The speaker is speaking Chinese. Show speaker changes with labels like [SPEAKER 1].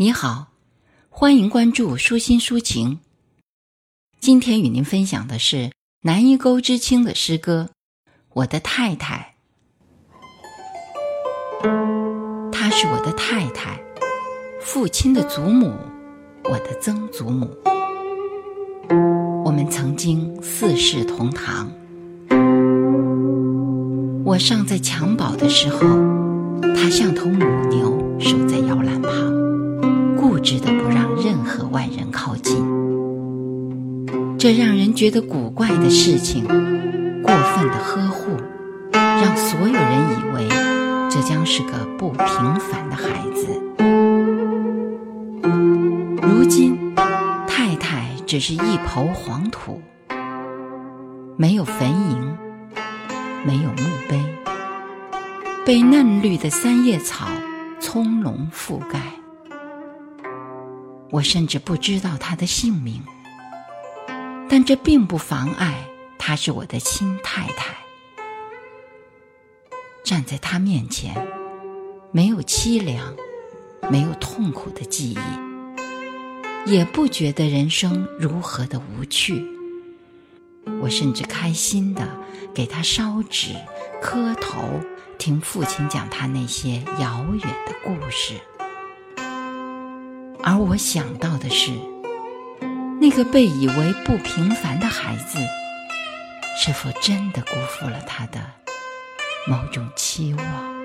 [SPEAKER 1] 你好，欢迎关注舒心抒情。今天与您分享的是南一沟知青的诗歌《我的太太》。她是我的太太，父亲的祖母，我的曾祖母。我们曾经四世同堂。我尚在襁褓的时候，她像头母牛，守在摇篮旁。固执的不让任何外人靠近，这让人觉得古怪的事情，过分的呵护，让所有人以为这将是个不平凡的孩子。如今，太太只是一抔黄土，没有坟茔，没有墓碑，被嫩绿的三叶草葱茏覆盖。我甚至不知道她的姓名，但这并不妨碍她是我的亲太太。站在她面前，没有凄凉，没有痛苦的记忆，也不觉得人生如何的无趣。我甚至开心的给她烧纸、磕头，听父亲讲他那些遥远的故事。而我想到的是，那个被以为不平凡的孩子，是否真的辜负了他的某种期望？